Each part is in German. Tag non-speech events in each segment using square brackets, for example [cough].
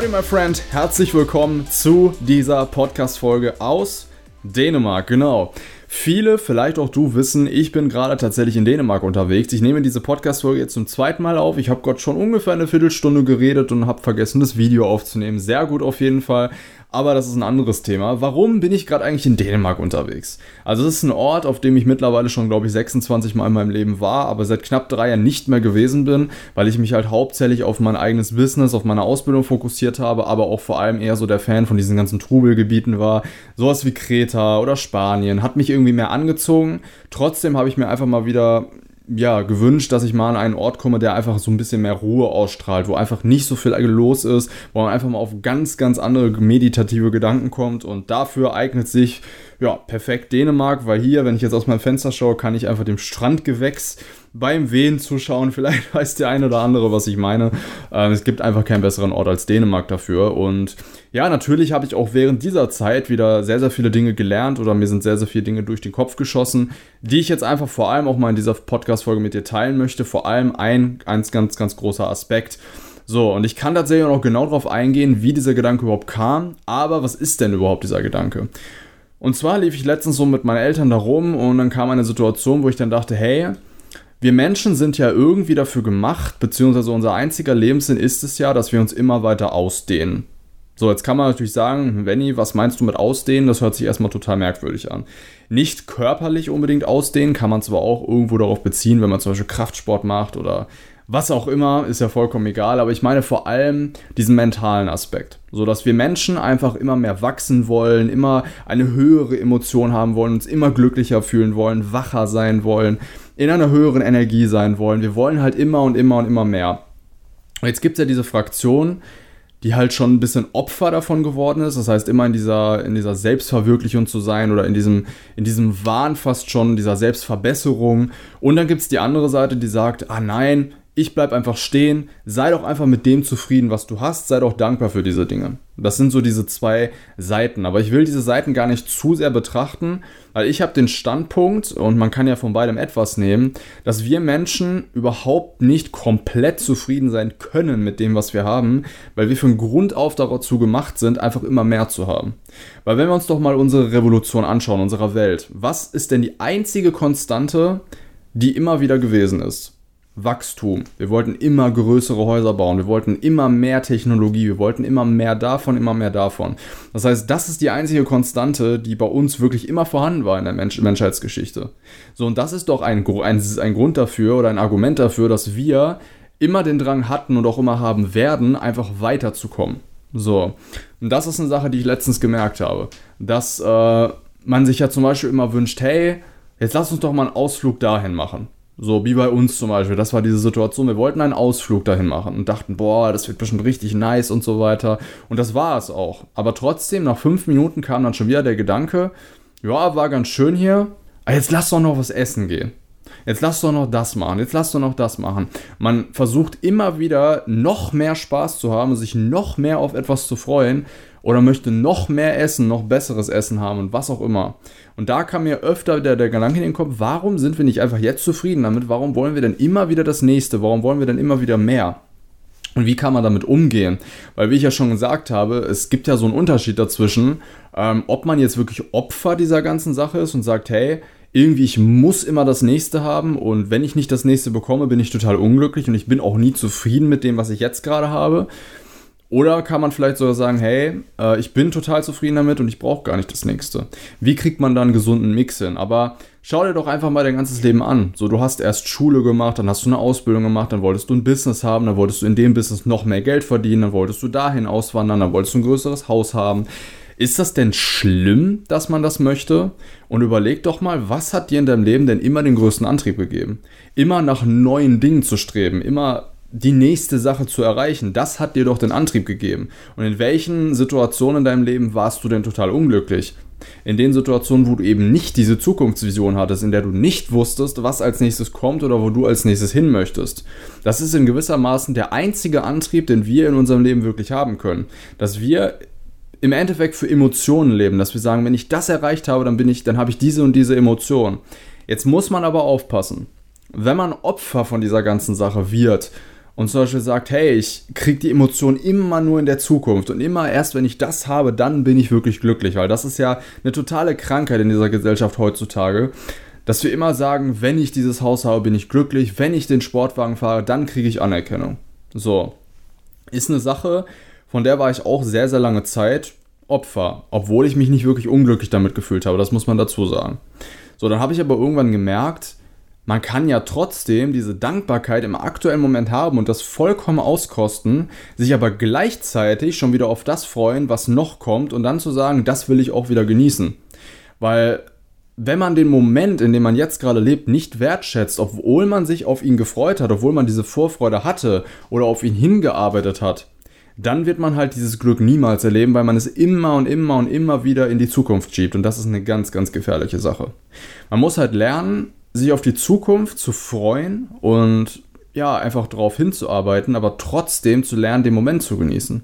Howdy, my friend. Herzlich willkommen zu dieser Podcast-Folge aus Dänemark. Genau. Viele, vielleicht auch du, wissen, ich bin gerade tatsächlich in Dänemark unterwegs. Ich nehme diese Podcast-Folge jetzt zum zweiten Mal auf. Ich habe Gott schon ungefähr eine Viertelstunde geredet und habe vergessen, das Video aufzunehmen. Sehr gut auf jeden Fall aber das ist ein anderes Thema. Warum bin ich gerade eigentlich in Dänemark unterwegs? Also es ist ein Ort, auf dem ich mittlerweile schon, glaube ich, 26 Mal in meinem Leben war, aber seit knapp drei Jahren nicht mehr gewesen bin, weil ich mich halt hauptsächlich auf mein eigenes Business, auf meine Ausbildung fokussiert habe, aber auch vor allem eher so der Fan von diesen ganzen Trubelgebieten war. Sowas wie Kreta oder Spanien hat mich irgendwie mehr angezogen. Trotzdem habe ich mir einfach mal wieder ja, gewünscht, dass ich mal an einen Ort komme, der einfach so ein bisschen mehr Ruhe ausstrahlt, wo einfach nicht so viel los ist, wo man einfach mal auf ganz, ganz andere meditative Gedanken kommt und dafür eignet sich ja perfekt Dänemark, weil hier, wenn ich jetzt aus meinem Fenster schaue, kann ich einfach dem Strandgewächs beim Wehen zuschauen. [laughs] Vielleicht weiß der eine oder andere, was ich meine. Ähm, es gibt einfach keinen besseren Ort als Dänemark dafür. Und ja, natürlich habe ich auch während dieser Zeit wieder sehr, sehr viele Dinge gelernt oder mir sind sehr, sehr viele Dinge durch den Kopf geschossen, die ich jetzt einfach vor allem auch mal in dieser Podcast-Folge mit dir teilen möchte. Vor allem ein ganz, ganz, ganz großer Aspekt. So, und ich kann tatsächlich auch noch genau darauf eingehen, wie dieser Gedanke überhaupt kam. Aber was ist denn überhaupt dieser Gedanke? Und zwar lief ich letztens so mit meinen Eltern da rum und dann kam eine Situation, wo ich dann dachte, hey, wir Menschen sind ja irgendwie dafür gemacht, beziehungsweise unser einziger Lebenssinn ist es ja, dass wir uns immer weiter ausdehnen. So, jetzt kann man natürlich sagen, Venny, was meinst du mit ausdehnen? Das hört sich erstmal total merkwürdig an. Nicht körperlich unbedingt ausdehnen, kann man zwar auch irgendwo darauf beziehen, wenn man zum Beispiel Kraftsport macht oder was auch immer, ist ja vollkommen egal, aber ich meine vor allem diesen mentalen Aspekt. So dass wir Menschen einfach immer mehr wachsen wollen, immer eine höhere Emotion haben wollen, uns immer glücklicher fühlen wollen, wacher sein wollen, in einer höheren Energie sein wollen. Wir wollen halt immer und immer und immer mehr. Und jetzt gibt es ja diese Fraktion, die halt schon ein bisschen Opfer davon geworden ist. Das heißt, immer in dieser, in dieser Selbstverwirklichung zu sein oder in diesem, in diesem Wahn fast schon, dieser Selbstverbesserung. Und dann gibt es die andere Seite, die sagt, ah nein, ich bleib einfach stehen, sei doch einfach mit dem zufrieden, was du hast, sei doch dankbar für diese Dinge. Das sind so diese zwei Seiten, aber ich will diese Seiten gar nicht zu sehr betrachten, weil ich habe den Standpunkt und man kann ja von beidem etwas nehmen, dass wir Menschen überhaupt nicht komplett zufrieden sein können mit dem, was wir haben, weil wir von Grund auf dazu gemacht sind, einfach immer mehr zu haben. Weil wenn wir uns doch mal unsere Revolution anschauen, unserer Welt, was ist denn die einzige Konstante, die immer wieder gewesen ist? Wachstum. Wir wollten immer größere Häuser bauen. Wir wollten immer mehr Technologie. Wir wollten immer mehr davon, immer mehr davon. Das heißt, das ist die einzige Konstante, die bei uns wirklich immer vorhanden war in der Mensch Menschheitsgeschichte. So, und das ist doch ein, ein, ein Grund dafür oder ein Argument dafür, dass wir immer den Drang hatten und auch immer haben werden, einfach weiterzukommen. So. Und das ist eine Sache, die ich letztens gemerkt habe. Dass äh, man sich ja zum Beispiel immer wünscht, hey, jetzt lass uns doch mal einen Ausflug dahin machen. So wie bei uns zum Beispiel. Das war diese Situation. Wir wollten einen Ausflug dahin machen und dachten, boah, das wird bestimmt richtig nice und so weiter. Und das war es auch. Aber trotzdem, nach fünf Minuten kam dann schon wieder der Gedanke, ja, war ganz schön hier. Aber jetzt lass doch noch was essen gehen. Jetzt lass doch noch das machen. Jetzt lass doch noch das machen. Man versucht immer wieder noch mehr Spaß zu haben, sich noch mehr auf etwas zu freuen oder möchte noch mehr Essen, noch besseres Essen haben und was auch immer. Und da kam mir öfter der, der Gedanke in den Kopf, warum sind wir nicht einfach jetzt zufrieden damit? Warum wollen wir denn immer wieder das nächste? Warum wollen wir denn immer wieder mehr? Und wie kann man damit umgehen? Weil, wie ich ja schon gesagt habe, es gibt ja so einen Unterschied dazwischen, ähm, ob man jetzt wirklich Opfer dieser ganzen Sache ist und sagt, hey, irgendwie, ich muss immer das nächste haben und wenn ich nicht das nächste bekomme, bin ich total unglücklich und ich bin auch nie zufrieden mit dem, was ich jetzt gerade habe. Oder kann man vielleicht sogar sagen, hey, äh, ich bin total zufrieden damit und ich brauche gar nicht das nächste. Wie kriegt man dann einen gesunden Mix hin? Aber schau dir doch einfach mal dein ganzes Leben an. So, du hast erst Schule gemacht, dann hast du eine Ausbildung gemacht, dann wolltest du ein Business haben, dann wolltest du in dem Business noch mehr Geld verdienen, dann wolltest du dahin auswandern, dann wolltest du ein größeres Haus haben. Ist das denn schlimm, dass man das möchte? Und überleg doch mal, was hat dir in deinem Leben denn immer den größten Antrieb gegeben? Immer nach neuen Dingen zu streben, immer die nächste Sache zu erreichen. Das hat dir doch den Antrieb gegeben. Und in welchen Situationen in deinem Leben warst du denn total unglücklich? In den Situationen, wo du eben nicht diese Zukunftsvision hattest, in der du nicht wusstest, was als nächstes kommt oder wo du als nächstes hin möchtest. Das ist in gewisser Maßen der einzige Antrieb, den wir in unserem Leben wirklich haben können. Dass wir im Endeffekt für Emotionen leben, dass wir sagen, wenn ich das erreicht habe, dann bin ich, dann habe ich diese und diese Emotion. Jetzt muss man aber aufpassen. Wenn man Opfer von dieser ganzen Sache wird, und zum Beispiel sagt, hey, ich kriege die Emotion immer nur in der Zukunft. Und immer erst, wenn ich das habe, dann bin ich wirklich glücklich, weil das ist ja eine totale Krankheit in dieser Gesellschaft heutzutage, dass wir immer sagen, wenn ich dieses Haus habe, bin ich glücklich, wenn ich den Sportwagen fahre, dann kriege ich Anerkennung. So, ist eine Sache, von der war ich auch sehr, sehr lange Zeit Opfer, obwohl ich mich nicht wirklich unglücklich damit gefühlt habe, das muss man dazu sagen. So, dann habe ich aber irgendwann gemerkt, man kann ja trotzdem diese Dankbarkeit im aktuellen Moment haben und das vollkommen auskosten, sich aber gleichzeitig schon wieder auf das freuen, was noch kommt und dann zu sagen, das will ich auch wieder genießen. Weil wenn man den Moment, in dem man jetzt gerade lebt, nicht wertschätzt, obwohl man sich auf ihn gefreut hat, obwohl man diese Vorfreude hatte oder auf ihn hingearbeitet hat, dann wird man halt dieses Glück niemals erleben, weil man es immer und immer und immer wieder in die Zukunft schiebt. Und das ist eine ganz, ganz gefährliche Sache. Man muss halt lernen, sich auf die Zukunft zu freuen und ja, einfach darauf hinzuarbeiten, aber trotzdem zu lernen, den Moment zu genießen.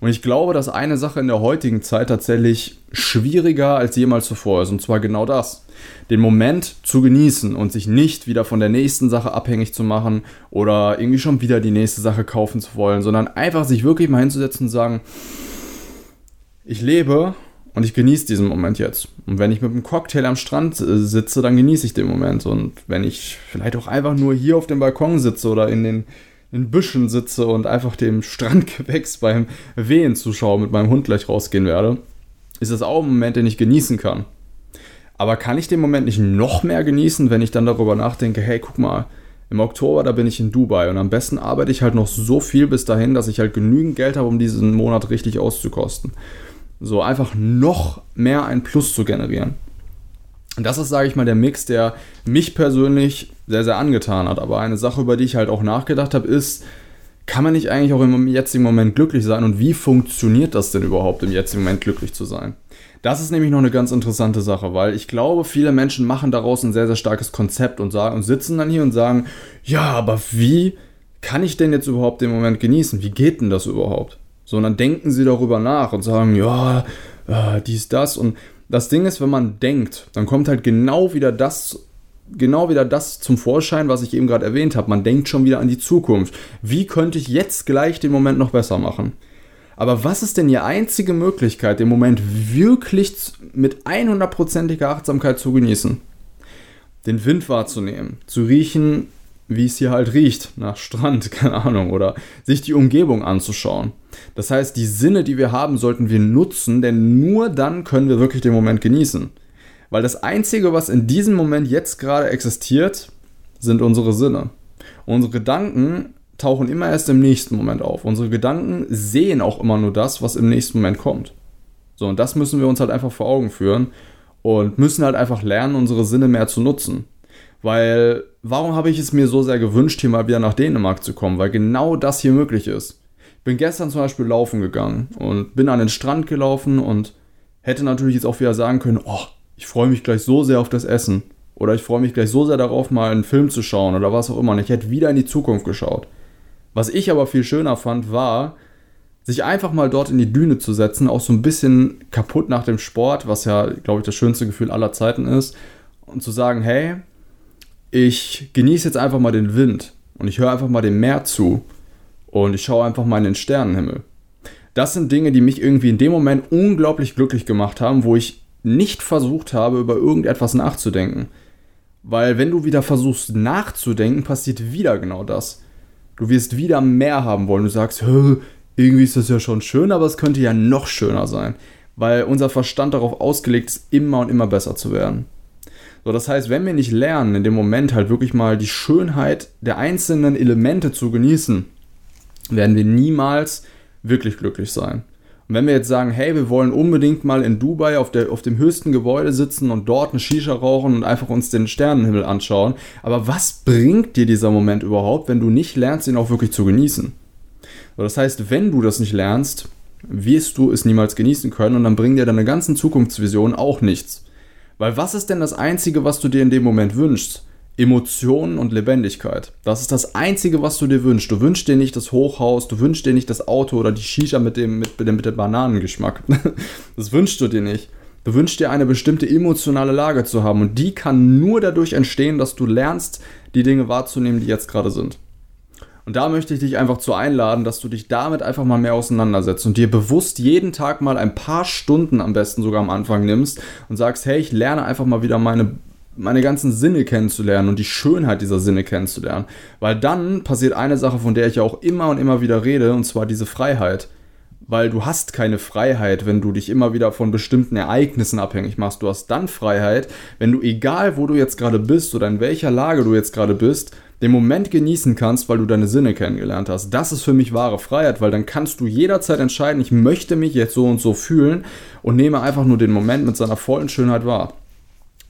Und ich glaube, dass eine Sache in der heutigen Zeit tatsächlich schwieriger als jemals zuvor ist. Und zwar genau das. Den Moment zu genießen und sich nicht wieder von der nächsten Sache abhängig zu machen oder irgendwie schon wieder die nächste Sache kaufen zu wollen, sondern einfach sich wirklich mal hinzusetzen und sagen, ich lebe und ich genieße diesen Moment jetzt. Und wenn ich mit einem Cocktail am Strand äh, sitze, dann genieße ich den Moment. Und wenn ich vielleicht auch einfach nur hier auf dem Balkon sitze oder in den in Büschen sitze und einfach dem Strandgewächs [laughs] beim Wehen zuschaue, mit meinem Hund gleich rausgehen werde, ist das auch ein Moment, den ich genießen kann. Aber kann ich den Moment nicht noch mehr genießen, wenn ich dann darüber nachdenke, hey, guck mal, im Oktober, da bin ich in Dubai und am besten arbeite ich halt noch so viel bis dahin, dass ich halt genügend Geld habe, um diesen Monat richtig auszukosten. So einfach noch mehr ein Plus zu generieren. Und das ist, sage ich mal, der Mix, der mich persönlich sehr, sehr angetan hat. Aber eine Sache, über die ich halt auch nachgedacht habe, ist, kann man nicht eigentlich auch im jetzigen Moment glücklich sein und wie funktioniert das denn überhaupt im jetzigen Moment glücklich zu sein? Das ist nämlich noch eine ganz interessante Sache, weil ich glaube, viele Menschen machen daraus ein sehr, sehr starkes Konzept und, sagen, und sitzen dann hier und sagen, ja, aber wie kann ich denn jetzt überhaupt den Moment genießen? Wie geht denn das überhaupt? So, und dann denken sie darüber nach und sagen, ja, äh, dies, das. Und das Ding ist, wenn man denkt, dann kommt halt genau wieder das genau wieder das zum Vorschein, was ich eben gerade erwähnt habe. Man denkt schon wieder an die Zukunft. Wie könnte ich jetzt gleich den Moment noch besser machen? Aber was ist denn die einzige Möglichkeit, den Moment wirklich mit 100%iger Achtsamkeit zu genießen? Den Wind wahrzunehmen, zu riechen, wie es hier halt riecht, nach Strand, [laughs] keine Ahnung, oder sich die Umgebung anzuschauen. Das heißt, die Sinne, die wir haben, sollten wir nutzen, denn nur dann können wir wirklich den Moment genießen. Weil das Einzige, was in diesem Moment jetzt gerade existiert, sind unsere Sinne. Unsere Gedanken tauchen immer erst im nächsten Moment auf. Unsere Gedanken sehen auch immer nur das, was im nächsten Moment kommt. So, und das müssen wir uns halt einfach vor Augen führen und müssen halt einfach lernen, unsere Sinne mehr zu nutzen. Weil, warum habe ich es mir so sehr gewünscht, hier mal wieder nach Dänemark zu kommen? Weil genau das hier möglich ist. Ich bin gestern zum Beispiel laufen gegangen und bin an den Strand gelaufen und hätte natürlich jetzt auch wieder sagen können, oh, ich freue mich gleich so sehr auf das Essen. Oder ich freue mich gleich so sehr darauf, mal einen Film zu schauen oder was auch immer. Und ich hätte wieder in die Zukunft geschaut. Was ich aber viel schöner fand, war, sich einfach mal dort in die Düne zu setzen, auch so ein bisschen kaputt nach dem Sport, was ja, glaube ich, das schönste Gefühl aller Zeiten ist. Und zu sagen, hey, ich genieße jetzt einfach mal den Wind und ich höre einfach mal dem Meer zu und ich schaue einfach mal in den Sternenhimmel. Das sind Dinge, die mich irgendwie in dem Moment unglaublich glücklich gemacht haben, wo ich nicht versucht habe, über irgendetwas nachzudenken. Weil wenn du wieder versuchst nachzudenken, passiert wieder genau das. Du wirst wieder mehr haben wollen. Du sagst, irgendwie ist das ja schon schön, aber es könnte ja noch schöner sein. Weil unser Verstand darauf ausgelegt ist, immer und immer besser zu werden. So, das heißt, wenn wir nicht lernen, in dem Moment halt wirklich mal die Schönheit der einzelnen Elemente zu genießen, werden wir niemals wirklich glücklich sein. Und wenn wir jetzt sagen, hey, wir wollen unbedingt mal in Dubai auf, der, auf dem höchsten Gebäude sitzen und dort eine Shisha rauchen und einfach uns den Sternenhimmel anschauen, aber was bringt dir dieser Moment überhaupt, wenn du nicht lernst, ihn auch wirklich zu genießen? Das heißt, wenn du das nicht lernst, wirst du es niemals genießen können und dann bringen dir deine ganzen Zukunftsvisionen auch nichts. Weil was ist denn das Einzige, was du dir in dem Moment wünschst? Emotionen und Lebendigkeit. Das ist das Einzige, was du dir wünschst. Du wünschst dir nicht das Hochhaus, du wünschst dir nicht das Auto oder die Shisha mit dem, mit, mit dem, mit dem Bananengeschmack. [laughs] das wünschst du dir nicht. Du wünschst dir eine bestimmte emotionale Lage zu haben und die kann nur dadurch entstehen, dass du lernst, die Dinge wahrzunehmen, die jetzt gerade sind. Und da möchte ich dich einfach zu einladen, dass du dich damit einfach mal mehr auseinandersetzt und dir bewusst jeden Tag mal ein paar Stunden am besten sogar am Anfang nimmst und sagst, hey, ich lerne einfach mal wieder meine meine ganzen Sinne kennenzulernen und die Schönheit dieser Sinne kennenzulernen. Weil dann passiert eine Sache, von der ich ja auch immer und immer wieder rede, und zwar diese Freiheit. Weil du hast keine Freiheit, wenn du dich immer wieder von bestimmten Ereignissen abhängig machst. Du hast dann Freiheit, wenn du, egal wo du jetzt gerade bist oder in welcher Lage du jetzt gerade bist, den Moment genießen kannst, weil du deine Sinne kennengelernt hast. Das ist für mich wahre Freiheit, weil dann kannst du jederzeit entscheiden, ich möchte mich jetzt so und so fühlen und nehme einfach nur den Moment mit seiner vollen Schönheit wahr.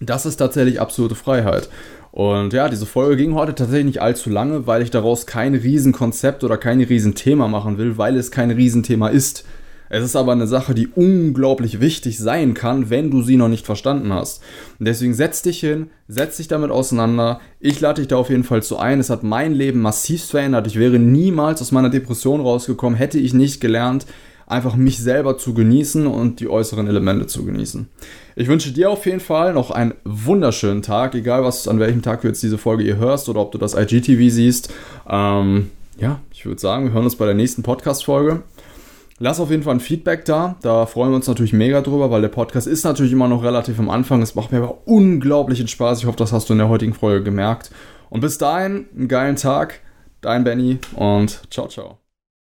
Das ist tatsächlich absolute Freiheit. Und ja, diese Folge ging heute tatsächlich nicht allzu lange, weil ich daraus kein Riesenkonzept oder kein Riesenthema machen will, weil es kein Riesenthema ist. Es ist aber eine Sache, die unglaublich wichtig sein kann, wenn du sie noch nicht verstanden hast. Und deswegen setz dich hin, setz dich damit auseinander. Ich lade dich da auf jeden Fall zu ein. Es hat mein Leben massiv verändert. Ich wäre niemals aus meiner Depression rausgekommen, hätte ich nicht gelernt, einfach mich selber zu genießen und die äußeren Elemente zu genießen. Ich wünsche dir auf jeden Fall noch einen wunderschönen Tag, egal was an welchem Tag du jetzt diese Folge hier hörst oder ob du das IGTV siehst. Ähm, ja, ich würde sagen, wir hören uns bei der nächsten Podcast-Folge. Lass auf jeden Fall ein Feedback da. Da freuen wir uns natürlich mega drüber, weil der Podcast ist natürlich immer noch relativ am Anfang. Es macht mir aber unglaublichen Spaß. Ich hoffe, das hast du in der heutigen Folge gemerkt. Und bis dahin, einen geilen Tag. Dein Benny und ciao, ciao.